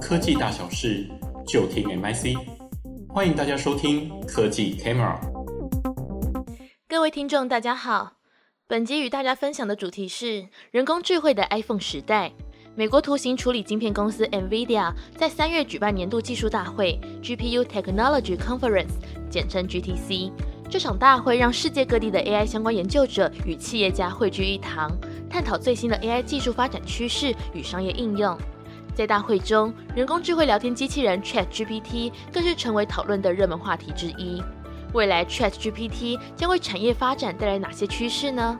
科技大小事，就听 MIC。欢迎大家收听科技 Camera。各位听众，大家好。本集与大家分享的主题是人工智慧的 iPhone 时代。美国图形处理晶片公司 NVIDIA 在三月举办年度技术大会 GPU Technology Conference，简称 GTC。这场大会让世界各地的 AI 相关研究者与企业家汇聚一堂，探讨最新的 AI 技术发展趋势与商业应用。在大会中，人工智慧聊天机器人 ChatGPT 更是成为讨论的热门话题之一。未来 ChatGPT 将为产业发展带来哪些趋势呢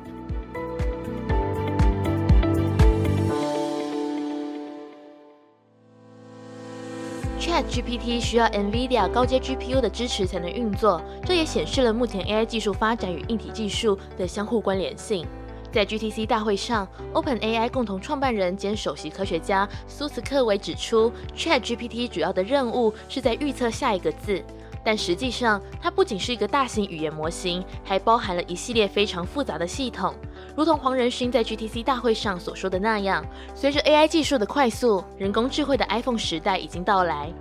？ChatGPT 需要 NVIDIA 高阶 GPU 的支持才能运作，这也显示了目前 AI 技术发展与硬体技术的相互关联性。在 GTC 大会上，OpenAI 共同创办人兼首席科学家苏茨克维指出，ChatGPT 主要的任务是在预测下一个字，但实际上它不仅是一个大型语言模型，还包含了一系列非常复杂的系统。如同黄仁勋在 GTC 大会上所说的那样，随着 AI 技术的快速，人工智慧的 iPhone 时代已经到来。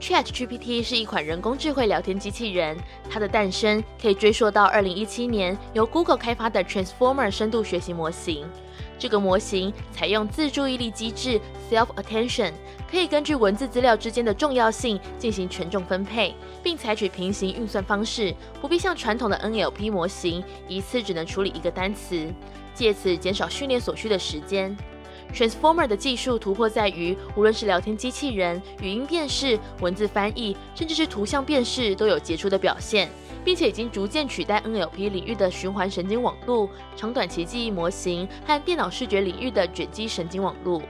ChatGPT 是一款人工智慧聊天机器人，它的诞生可以追溯到2017年由 Google 开发的 Transformer 深度学习模型。这个模型采用自注意力机制 （Self-Attention），可以根据文字资料之间的重要性进行权重分配，并采取平行运算方式，不必像传统的 NLP 模型一次只能处理一个单词，借此减少训练所需的时间。Transformer 的技术突破在于，无论是聊天机器人、语音辨识、文字翻译，甚至是图像辨识，都有杰出的表现。并且已经逐渐取代 NLP 领域的循环神经网络、长短期记忆模型和电脑视觉领域的卷积神经网络。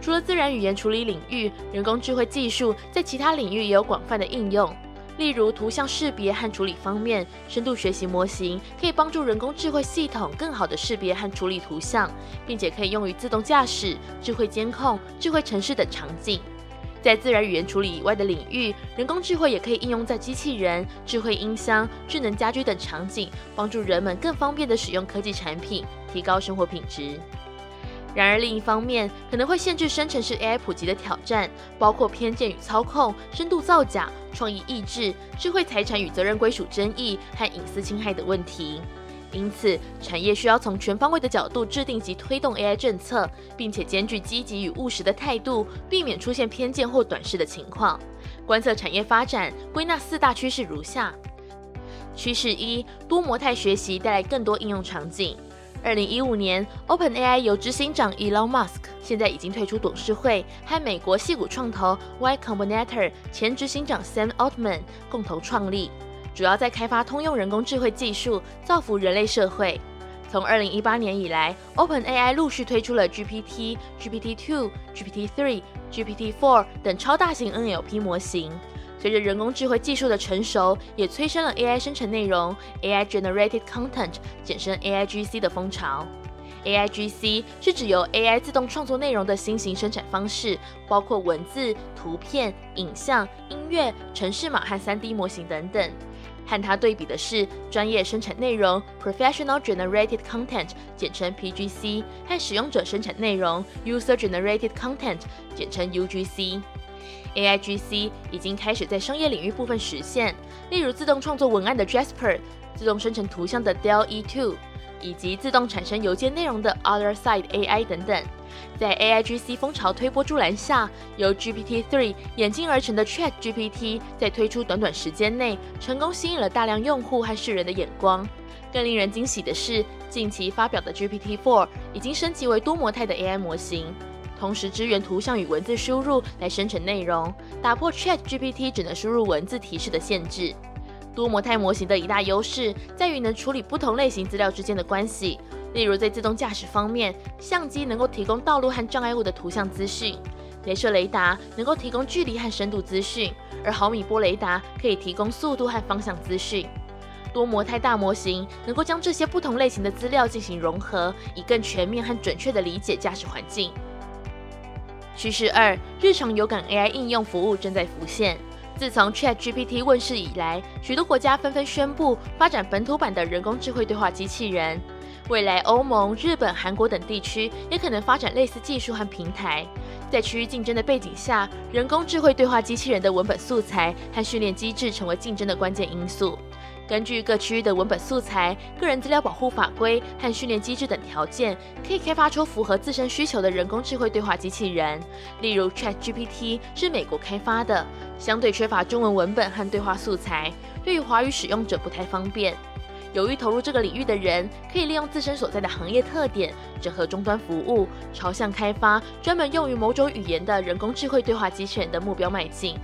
除了自然语言处理领域，人工智慧技术在其他领域也有广泛的应用。例如图像识别和处理方面，深度学习模型可以帮助人工智慧系统更好地识别和处理图像，并且可以用于自动驾驶、智慧监控、智慧城市等场景。在自然语言处理以外的领域，人工智慧也可以应用在机器人、智慧音箱、智能家居等场景，帮助人们更方便地使用科技产品，提高生活品质。然而，另一方面，可能会限制生成式 AI 普及的挑战，包括偏见与操控、深度造假、创意抑制、智慧财产与责任归属争议和隐私侵害等问题。因此，产业需要从全方位的角度制定及推动 AI 政策，并且兼具积极与务实的态度，避免出现偏见或短视的情况。观测产业发展，归纳四大趋势如下：趋势一，多模态学习带来更多应用场景。二零一五年，OpenAI 由执行长 Elon Musk 现在已经退出董事会，和美国矽谷创投 Y Combinator 前执行长 Sam Altman 共同创立。主要在开发通用人工智慧技术，造福人类社会。从二零一八年以来，OpenAI 陆续推出了 GPT、GPT-2、GPT-3、GPT-4 等超大型 NLP 模型。随着人工智慧技术的成熟，也催生了 AI 生成内容 （AI Generated Content，简称 AIGC） 的风潮。AIGC 是指由 AI 自动创作内容的新型生产方式，包括文字、图片、影像、音乐、城市码和 3D 模型等等。和它对比的是专业生产内容 （Professional Generated Content，简称 PGC） 和使用者生产内容 （User Generated Content，简称 UGC）。AIGC 已经开始在商业领域部分实现，例如自动创作文案的 Jasper、自动生成图像的 DALL-E 2，以及自动产生邮件内容的 Otherside AI 等等。在 AIGC 风潮推波助澜下，由 GPT-3 演进而成的 ChatGPT 在推出短短时间内，成功吸引了大量用户和世人的眼光。更令人惊喜的是，近期发表的 GPT-4 已经升级为多模态的 AI 模型。同时支援图像与文字输入来生成内容，打破 ChatGPT 只能输入文字提示的限制。多模态模型的一大优势在于能处理不同类型资料之间的关系，例如在自动驾驶方面，相机能够提供道路和障碍物的图像资讯，雷射雷达能够提供距离和深度资讯，而毫米波雷达可以提供速度和方向资讯。多模态大模型能够将这些不同类型的资料进行融合，以更全面和准确地理解驾驶环境。趋势二，日常有感 AI 应用服务正在浮现。自从 ChatGPT 问世以来，许多国家纷纷宣布发展本土版的人工智慧对话机器人。未来欧盟、日本、韩国等地区也可能发展类似技术和平台。在区域竞争的背景下，人工智慧对话机器人的文本素材和训练机制成为竞争的关键因素。根据各区域的文本素材、个人资料保护法规和训练机制等条件，可以开发出符合自身需求的人工智慧对话机器人。例如，ChatGPT 是美国开发的，相对缺乏中文文本和对话素材，对于华语使用者不太方便。有意投入这个领域的人，可以利用自身所在的行业特点，整合终端服务，朝向开发专门用于某种语言的人工智慧对话机器人的目标迈进。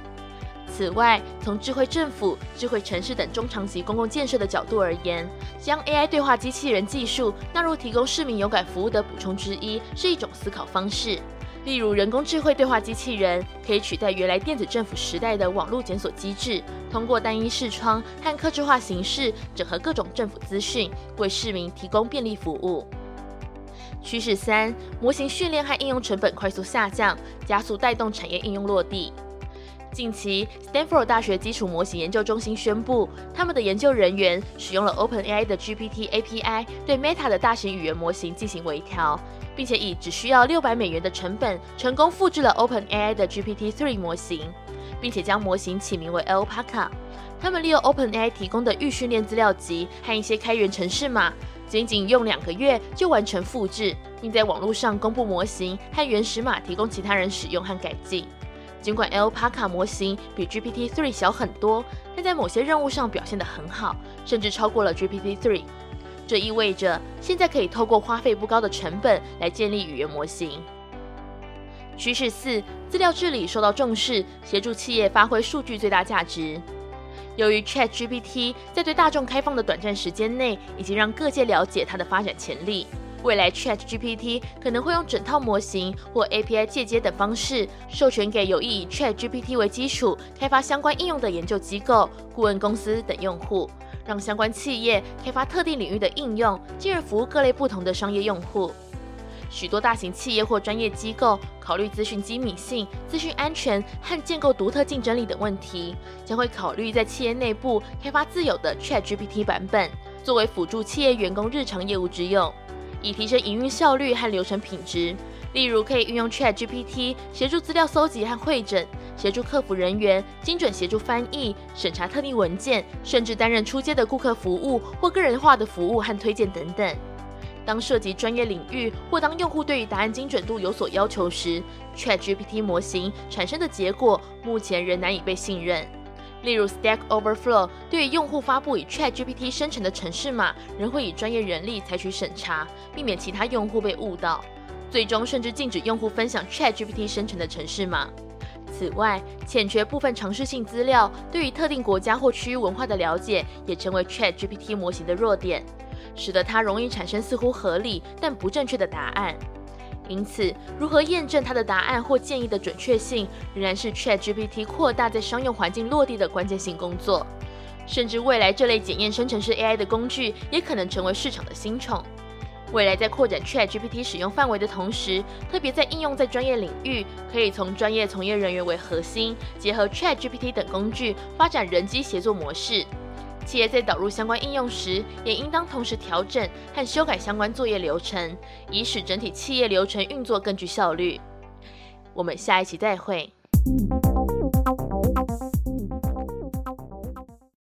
此外，从智慧政府、智慧城市等中长期公共建设的角度而言，将 AI 对话机器人技术纳入提供市民有感服务的补充之一，是一种思考方式。例如，人工智慧对话机器人可以取代原来电子政府时代的网络检索机制，通过单一视窗和客制化形式整合各种政府资讯，为市民提供便利服务。趋势三：模型训练和应用成本快速下降，加速带动产业应用落地。近期，Stanford 大学基础模型研究中心宣布，他们的研究人员使用了 OpenAI 的 GPT API 对 Meta 的大型语言模型进行微调，并且以只需要六百美元的成本，成功复制了 OpenAI 的 GPT-3 模型，并且将模型起名为 Alpaca。他们利用 OpenAI 提供的预训练资料集和一些开源程式码，仅仅用两个月就完成复制，并在网络上公布模型和原始码，提供其他人使用和改进。尽管 Alpaca 模型比 GPT-3 小很多，但在某些任务上表现得很好，甚至超过了 GPT-3。这意味着现在可以透过花费不高的成本来建立语言模型。趋势四：资料治理受到重视，协助企业发挥数据最大价值。由于 ChatGPT 在对大众开放的短暂时间内，已经让各界了解它的发展潜力。未来 ChatGPT 可能会用整套模型或 API 借接等方式，授权给有意以 ChatGPT 为基础开发相关应用的研究机构、顾问公司等用户，让相关企业开发特定领域的应用，进而服务各类不同的商业用户。许多大型企业或专业机构考虑资讯机密性、资讯安全和建构独特竞争力等问题，将会考虑在企业内部开发自有的 ChatGPT 版本，作为辅助企业员工日常业务之用。以提升营运效率和流程品质，例如可以运用 ChatGPT 协助资料搜集和汇整，协助客服人员精准协助翻译、审查特定文件，甚至担任出街的顾客服务或个人化的服务和推荐等等。当涉及专业领域或当用户对于答案精准度有所要求时，ChatGPT 模型产生的结果目前仍难以被信任。例如，Stack Overflow 对于用户发布以 ChatGPT 生成的程式码，仍会以专业人力采取审查，避免其他用户被误导。最终甚至禁止用户分享 ChatGPT 生成的程式码。此外，欠缺部分常识性资料，对于特定国家或区域文化的了解，也成为 ChatGPT 模型的弱点，使得它容易产生似乎合理但不正确的答案。因此，如何验证它的答案或建议的准确性，仍然是 ChatGPT 扩大在商用环境落地的关键性工作。甚至未来这类检验生成式 AI 的工具，也可能成为市场的新宠。未来在扩展 ChatGPT 使用范围的同时，特别在应用在专业领域，可以从专业从业人员为核心，结合 ChatGPT 等工具，发展人机协作模式。企业在导入相关应用时，也应当同时调整和修改相关作业流程，以使整体企业流程运作更具效率。我们下一期再会。